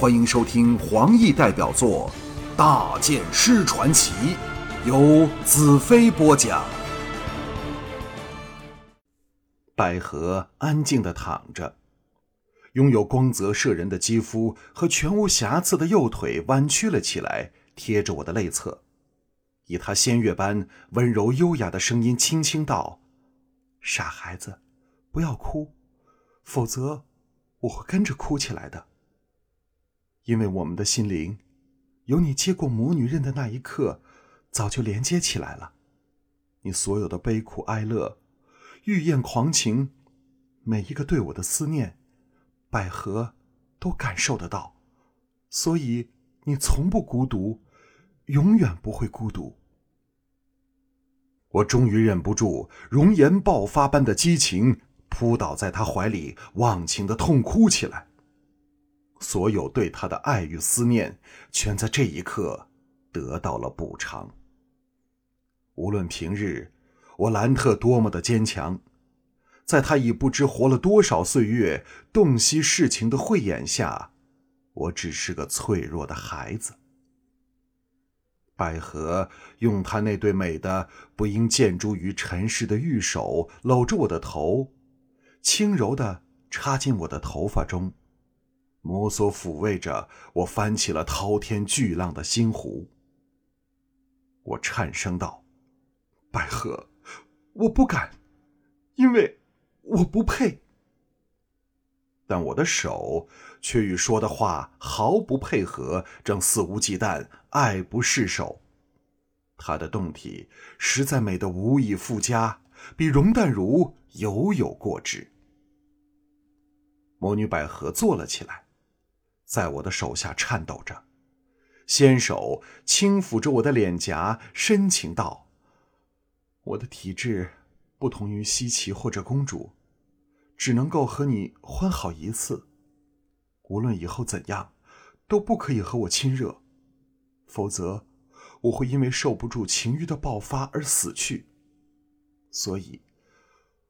欢迎收听黄奕代表作《大剑师传奇》，由子飞播讲。百合安静的躺着，拥有光泽摄人的肌肤和全无瑕疵的右腿弯曲了起来，贴着我的肋侧，以她仙乐般温柔优雅的声音轻轻道：“傻孩子，不要哭，否则我会跟着哭起来的。因为我们的心灵，由你接过魔女刃的那一刻，早就连接起来了。你所有的悲苦哀乐。”欲焰狂情，每一个对我的思念，百合都感受得到，所以你从不孤独，永远不会孤独。我终于忍不住，容颜爆发般的激情，扑倒在他怀里，忘情的痛哭起来。所有对他的爱与思念，全在这一刻得到了补偿。无论平日。我兰特多么的坚强，在他已不知活了多少岁月、洞悉世情的慧眼下，我只是个脆弱的孩子。百合用她那对美的不应见诸于尘世的玉手搂着我的头，轻柔的插进我的头发中，摩挲抚慰着我翻起了滔天巨浪的心湖。我颤声道：“百合。”我不敢，因为我不配。但我的手却与说的话毫不配合，正肆无忌惮、爱不释手。她的动体实在美得无以复加，比容淡如犹有过之。魔女百合坐了起来，在我的手下颤抖着，纤手轻抚着我的脸颊，深情道。我的体质不同于西岐或者公主，只能够和你欢好一次。无论以后怎样，都不可以和我亲热，否则我会因为受不住情欲的爆发而死去。所以，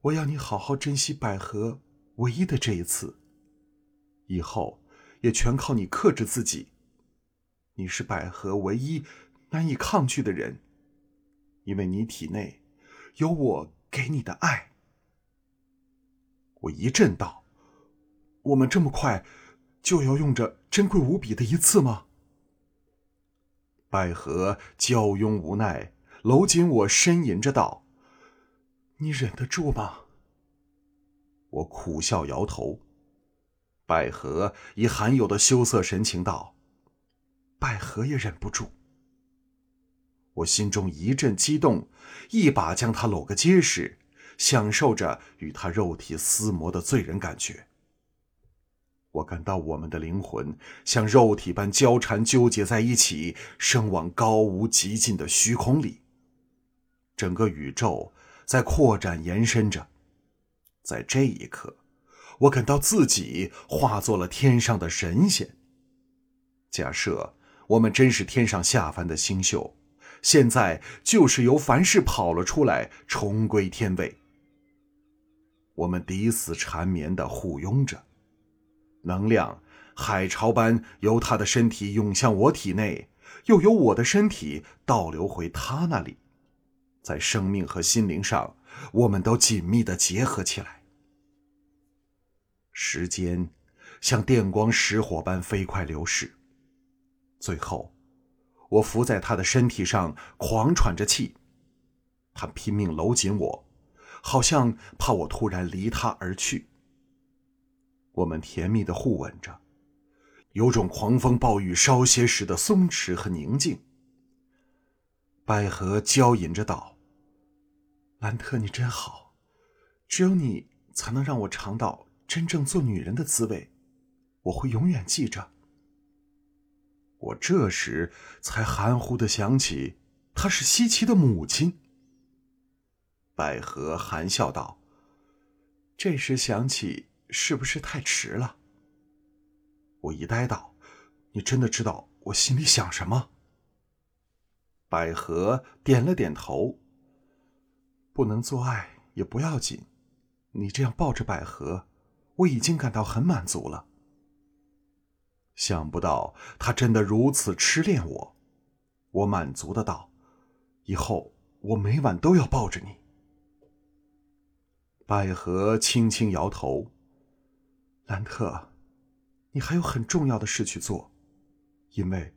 我要你好好珍惜百合唯一的这一次。以后也全靠你克制自己。你是百合唯一难以抗拒的人。因为你体内有我给你的爱，我一震道：“我们这么快就要用着珍贵无比的一次吗？”百合娇慵无奈，搂紧我，呻吟着道：“你忍得住吗？”我苦笑摇头。百合以罕有的羞涩神情道：“百合也忍不住。”我心中一阵激动，一把将他搂个结实，享受着与他肉体厮磨的醉人感觉。我感到我们的灵魂像肉体般交缠纠结在一起，升往高无极尽的虚空里。整个宇宙在扩展延伸着，在这一刻，我感到自己化作了天上的神仙。假设我们真是天上下凡的星宿。现在就是由凡世跑了出来，重归天位。我们抵死缠绵的互拥着，能量海潮般由他的身体涌向我体内，又由我的身体倒流回他那里，在生命和心灵上，我们都紧密的结合起来。时间像电光石火般飞快流逝，最后。我伏在他的身体上，狂喘着气。他拼命搂紧我，好像怕我突然离他而去。我们甜蜜的互吻着，有种狂风暴雨稍歇时的松弛和宁静。百合娇吟着道：“兰特，你真好，只有你才能让我尝到真正做女人的滋味，我会永远记着。”我这时才含糊的想起，她是西岐的母亲。百合含笑道：“这时想起，是不是太迟了？”我一呆道：“你真的知道我心里想什么？”百合点了点头。不能做爱也不要紧，你这样抱着百合，我已经感到很满足了。想不到他真的如此痴恋我，我满足的道：“以后我每晚都要抱着你。”百合轻轻摇头：“兰特，你还有很重要的事去做，因为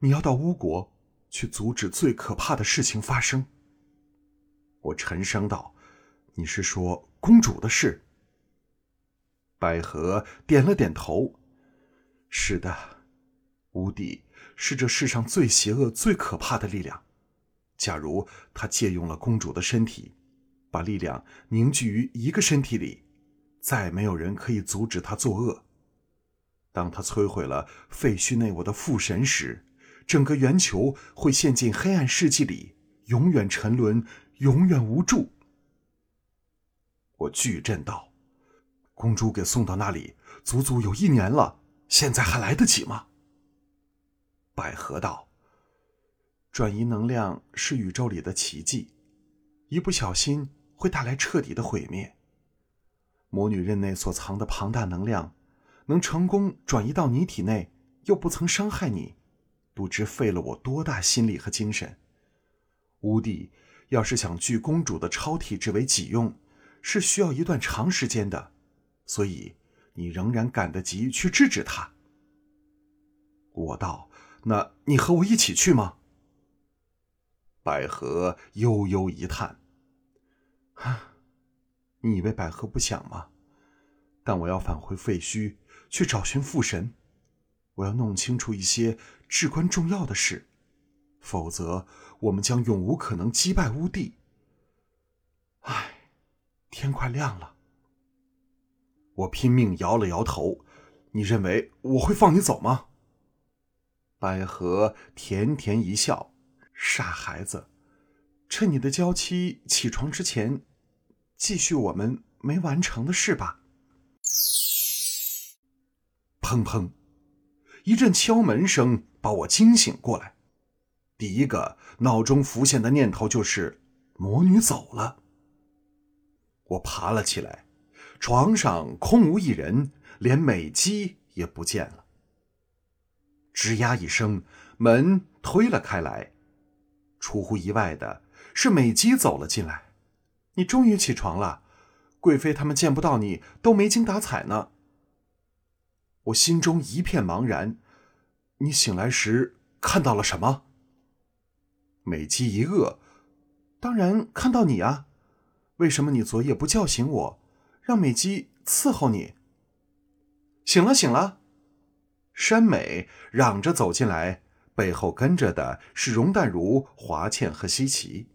你要到巫国去阻止最可怕的事情发生。”我沉声道：“你是说公主的事？”百合点了点头。是的，无底是这世上最邪恶、最可怕的力量。假如他借用了公主的身体，把力量凝聚于一个身体里，再没有人可以阻止他作恶。当他摧毁了废墟内我的父神时，整个圆球会陷进黑暗世纪里，永远沉沦，永远无助。我巨震道：“公主给送到那里，足足有一年了。”现在还来得及吗？百合道：“转移能量是宇宙里的奇迹，一不小心会带来彻底的毁灭。魔女任内所藏的庞大能量，能成功转移到你体内，又不曾伤害你，不知费了我多大心力和精神。乌帝要是想聚公主的超体质为己用，是需要一段长时间的，所以。”你仍然赶得及去制止他。我道：“那你和我一起去吗？”百合悠悠一叹：“啊，你以为百合不想吗？但我要返回废墟去找寻父神，我要弄清楚一些至关重要的事，否则我们将永无可能击败乌帝。唉，天快亮了。”我拼命摇了摇头，你认为我会放你走吗？百合甜甜一笑，傻孩子，趁你的娇妻起床之前，继续我们没完成的事吧。砰砰，一阵敲门声把我惊醒过来，第一个脑中浮现的念头就是魔女走了。我爬了起来。床上空无一人，连美姬也不见了。吱呀一声，门推了开来。出乎意外的是，美姬走了进来。你终于起床了，贵妃他们见不到你，都没精打采呢。我心中一片茫然。你醒来时看到了什么？美姬一愕，当然看到你啊。为什么你昨夜不叫醒我？让美姬伺候你。醒了，醒了。山美嚷着走进来，背后跟着的是容淡如、华倩和西岐。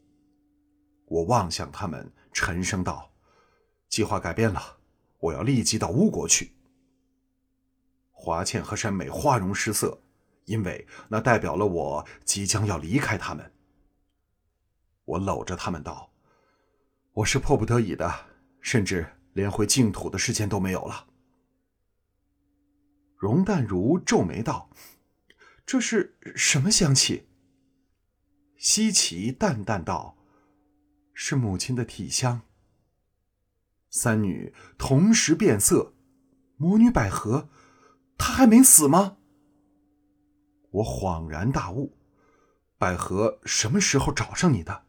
我望向他们，沉声道：“计划改变了，我要立即到乌国去。”华倩和山美花容失色，因为那代表了我即将要离开他们。我搂着他们道：“我是迫不得已的，甚至……”连回净土的时间都没有了。容淡如皱眉道：“这是什么香气？”西岐淡淡道：“是母亲的体香。”三女同时变色：“魔女百合，她还没死吗？”我恍然大悟：“百合什么时候找上你的？”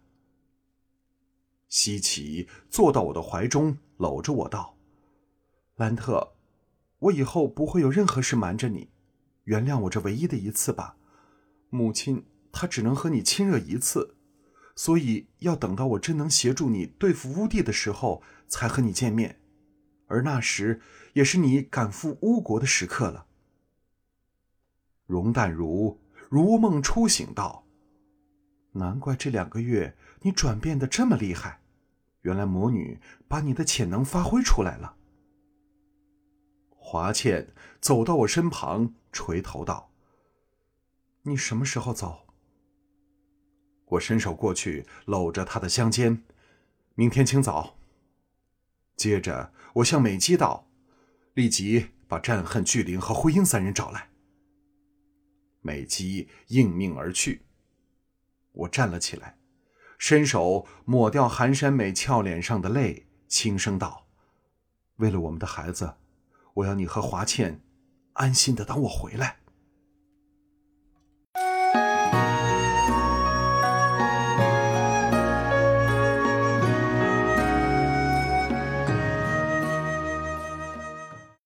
西岐坐到我的怀中。搂着我道：“兰特，我以后不会有任何事瞒着你，原谅我这唯一的一次吧。母亲她只能和你亲热一次，所以要等到我真能协助你对付乌帝的时候才和你见面，而那时也是你赶赴乌国的时刻了。”容淡如如梦初醒道：“难怪这两个月你转变的这么厉害。”原来魔女把你的潜能发挥出来了。华倩走到我身旁，垂头道：“你什么时候走？”我伸手过去，搂着她的香肩：“明天清早。”接着我向美姬道：“立即把战恨、巨灵和灰鹰三人找来。”美姬应命而去。我站了起来。伸手抹掉寒山美俏脸上的泪，轻声道：“为了我们的孩子，我要你和华倩安心的等我回来。”